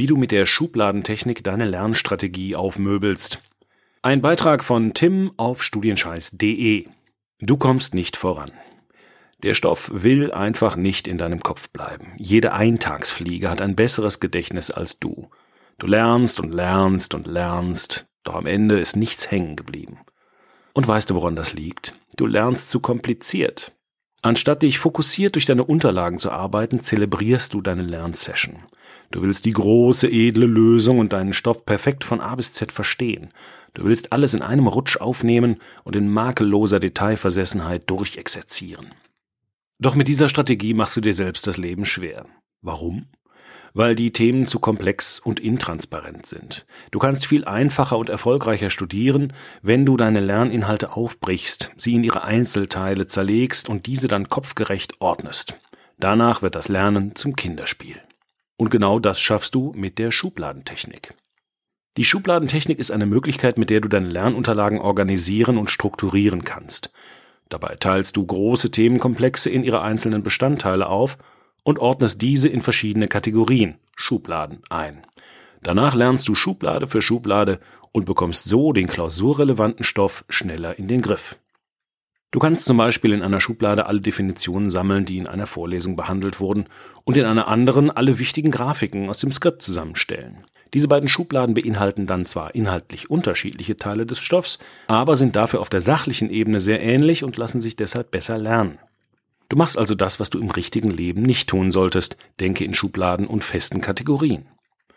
wie du mit der Schubladentechnik deine Lernstrategie aufmöbelst. Ein Beitrag von Tim auf studienscheiß.de. Du kommst nicht voran. Der Stoff will einfach nicht in deinem Kopf bleiben. Jede Eintagsfliege hat ein besseres Gedächtnis als du. Du lernst und lernst und lernst, doch am Ende ist nichts hängen geblieben. Und weißt du, woran das liegt? Du lernst zu kompliziert. Anstatt dich fokussiert durch deine Unterlagen zu arbeiten, zelebrierst du deine Lernsession. Du willst die große, edle Lösung und deinen Stoff perfekt von A bis Z verstehen. Du willst alles in einem Rutsch aufnehmen und in makelloser Detailversessenheit durchexerzieren. Doch mit dieser Strategie machst du dir selbst das Leben schwer. Warum? Weil die Themen zu komplex und intransparent sind. Du kannst viel einfacher und erfolgreicher studieren, wenn du deine Lerninhalte aufbrichst, sie in ihre Einzelteile zerlegst und diese dann kopfgerecht ordnest. Danach wird das Lernen zum Kinderspiel. Und genau das schaffst du mit der Schubladentechnik. Die Schubladentechnik ist eine Möglichkeit, mit der du deine Lernunterlagen organisieren und strukturieren kannst. Dabei teilst du große Themenkomplexe in ihre einzelnen Bestandteile auf und ordnest diese in verschiedene Kategorien, Schubladen, ein. Danach lernst du Schublade für Schublade und bekommst so den klausurrelevanten Stoff schneller in den Griff. Du kannst zum Beispiel in einer Schublade alle Definitionen sammeln, die in einer Vorlesung behandelt wurden, und in einer anderen alle wichtigen Grafiken aus dem Skript zusammenstellen. Diese beiden Schubladen beinhalten dann zwar inhaltlich unterschiedliche Teile des Stoffs, aber sind dafür auf der sachlichen Ebene sehr ähnlich und lassen sich deshalb besser lernen. Du machst also das, was du im richtigen Leben nicht tun solltest, denke in Schubladen und festen Kategorien.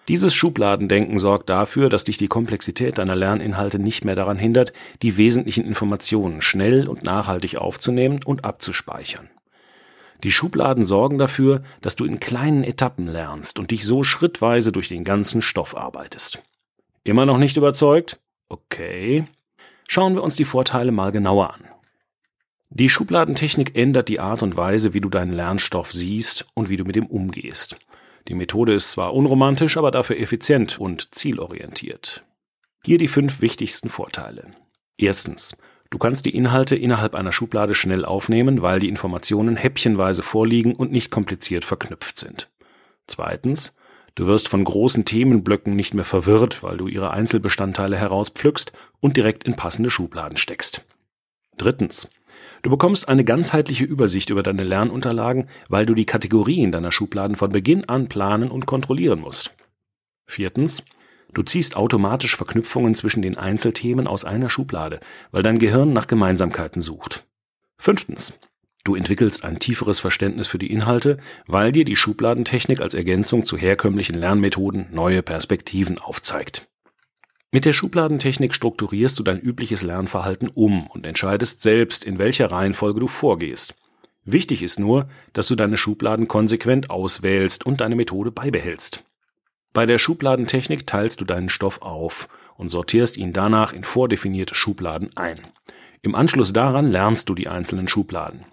Dieses Schubladendenken sorgt dafür, dass dich die Komplexität deiner Lerninhalte nicht mehr daran hindert, die wesentlichen Informationen schnell und nachhaltig aufzunehmen und abzuspeichern. Die Schubladen sorgen dafür, dass du in kleinen Etappen lernst und dich so schrittweise durch den ganzen Stoff arbeitest. Immer noch nicht überzeugt? Okay. Schauen wir uns die Vorteile mal genauer an. Die Schubladentechnik ändert die Art und Weise, wie du deinen Lernstoff siehst und wie du mit ihm umgehst. Die Methode ist zwar unromantisch, aber dafür effizient und zielorientiert. Hier die fünf wichtigsten Vorteile. Erstens. Du kannst die Inhalte innerhalb einer Schublade schnell aufnehmen, weil die Informationen häppchenweise vorliegen und nicht kompliziert verknüpft sind. Zweitens. Du wirst von großen Themenblöcken nicht mehr verwirrt, weil du ihre Einzelbestandteile herauspflückst und direkt in passende Schubladen steckst. Drittens. Du bekommst eine ganzheitliche Übersicht über deine Lernunterlagen, weil du die Kategorien deiner Schubladen von Beginn an planen und kontrollieren musst. Viertens. Du ziehst automatisch Verknüpfungen zwischen den Einzelthemen aus einer Schublade, weil dein Gehirn nach Gemeinsamkeiten sucht. Fünftens. Du entwickelst ein tieferes Verständnis für die Inhalte, weil dir die Schubladentechnik als Ergänzung zu herkömmlichen Lernmethoden neue Perspektiven aufzeigt. Mit der Schubladentechnik strukturierst du dein übliches Lernverhalten um und entscheidest selbst, in welcher Reihenfolge du vorgehst. Wichtig ist nur, dass du deine Schubladen konsequent auswählst und deine Methode beibehältst. Bei der Schubladentechnik teilst du deinen Stoff auf und sortierst ihn danach in vordefinierte Schubladen ein. Im Anschluss daran lernst du die einzelnen Schubladen.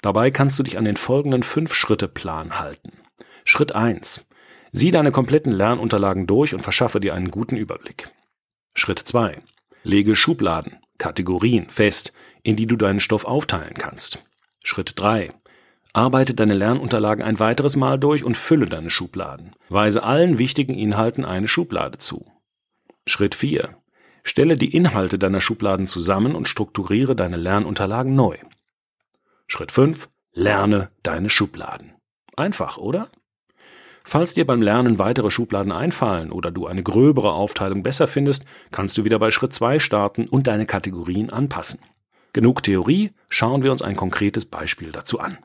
Dabei kannst du dich an den folgenden fünf Schritte Plan halten. Schritt eins: Sieh deine kompletten Lernunterlagen durch und verschaffe dir einen guten Überblick. Schritt 2. Lege Schubladen, Kategorien fest, in die du deinen Stoff aufteilen kannst. Schritt 3. Arbeite deine Lernunterlagen ein weiteres Mal durch und fülle deine Schubladen. Weise allen wichtigen Inhalten eine Schublade zu. Schritt 4. Stelle die Inhalte deiner Schubladen zusammen und strukturiere deine Lernunterlagen neu. Schritt 5. Lerne deine Schubladen. Einfach, oder? Falls dir beim Lernen weitere Schubladen einfallen oder du eine gröbere Aufteilung besser findest, kannst du wieder bei Schritt 2 starten und deine Kategorien anpassen. Genug Theorie, schauen wir uns ein konkretes Beispiel dazu an.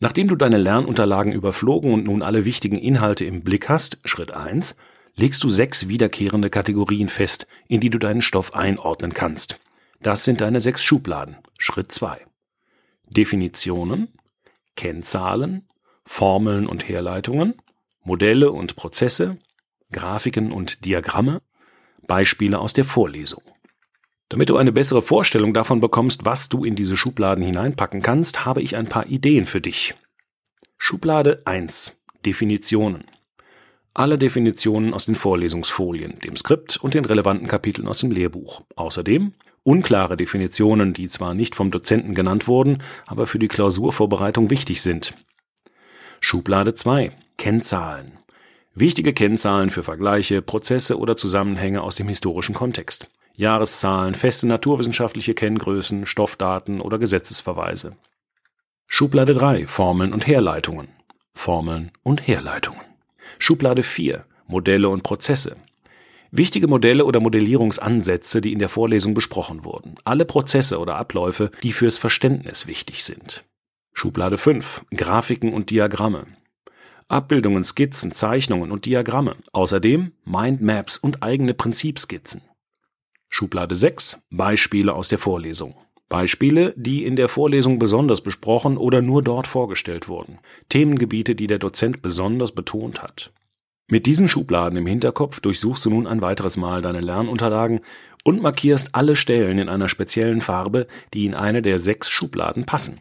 Nachdem du deine Lernunterlagen überflogen und nun alle wichtigen Inhalte im Blick hast, Schritt 1, legst du sechs wiederkehrende Kategorien fest, in die du deinen Stoff einordnen kannst. Das sind deine sechs Schubladen. Schritt 2. Definitionen, Kennzahlen, Formeln und Herleitungen, Modelle und Prozesse, Grafiken und Diagramme, Beispiele aus der Vorlesung. Damit du eine bessere Vorstellung davon bekommst, was du in diese Schubladen hineinpacken kannst, habe ich ein paar Ideen für dich. Schublade 1. Definitionen. Alle Definitionen aus den Vorlesungsfolien, dem Skript und den relevanten Kapiteln aus dem Lehrbuch. Außerdem unklare Definitionen, die zwar nicht vom Dozenten genannt wurden, aber für die Klausurvorbereitung wichtig sind. Schublade 2. Kennzahlen. Wichtige Kennzahlen für Vergleiche, Prozesse oder Zusammenhänge aus dem historischen Kontext. Jahreszahlen, feste naturwissenschaftliche Kenngrößen, Stoffdaten oder Gesetzesverweise. Schublade 3 Formeln und Herleitungen. Formeln und Herleitungen. Schublade 4 Modelle und Prozesse. Wichtige Modelle oder Modellierungsansätze, die in der Vorlesung besprochen wurden. Alle Prozesse oder Abläufe, die fürs Verständnis wichtig sind. Schublade 5 Grafiken und Diagramme. Abbildungen, Skizzen, Zeichnungen und Diagramme. Außerdem Mindmaps und eigene Prinzipskizzen. Schublade 6 Beispiele aus der Vorlesung. Beispiele, die in der Vorlesung besonders besprochen oder nur dort vorgestellt wurden. Themengebiete, die der Dozent besonders betont hat. Mit diesen Schubladen im Hinterkopf durchsuchst du nun ein weiteres Mal deine Lernunterlagen und markierst alle Stellen in einer speziellen Farbe, die in eine der sechs Schubladen passen.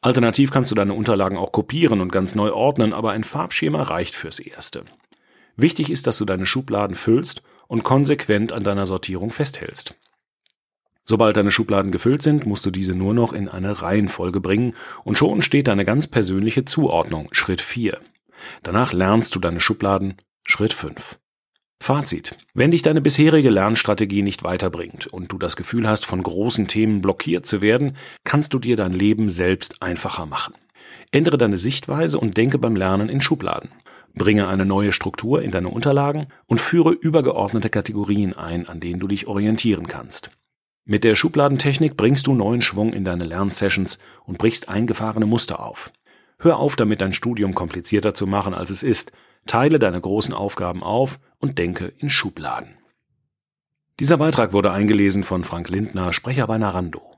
Alternativ kannst du deine Unterlagen auch kopieren und ganz neu ordnen, aber ein Farbschema reicht fürs Erste. Wichtig ist, dass du deine Schubladen füllst und konsequent an deiner Sortierung festhältst. Sobald deine Schubladen gefüllt sind, musst du diese nur noch in eine Reihenfolge bringen und schon steht deine ganz persönliche Zuordnung, Schritt 4. Danach lernst du deine Schubladen, Schritt 5. Fazit. Wenn dich deine bisherige Lernstrategie nicht weiterbringt und du das Gefühl hast, von großen Themen blockiert zu werden, kannst du dir dein Leben selbst einfacher machen. Ändere deine Sichtweise und denke beim Lernen in Schubladen. Bringe eine neue Struktur in deine Unterlagen und führe übergeordnete Kategorien ein, an denen du dich orientieren kannst. Mit der Schubladentechnik bringst du neuen Schwung in deine Lernsessions und brichst eingefahrene Muster auf. Hör auf damit, dein Studium komplizierter zu machen, als es ist. Teile deine großen Aufgaben auf und denke in Schubladen. Dieser Beitrag wurde eingelesen von Frank Lindner, Sprecher bei Narando.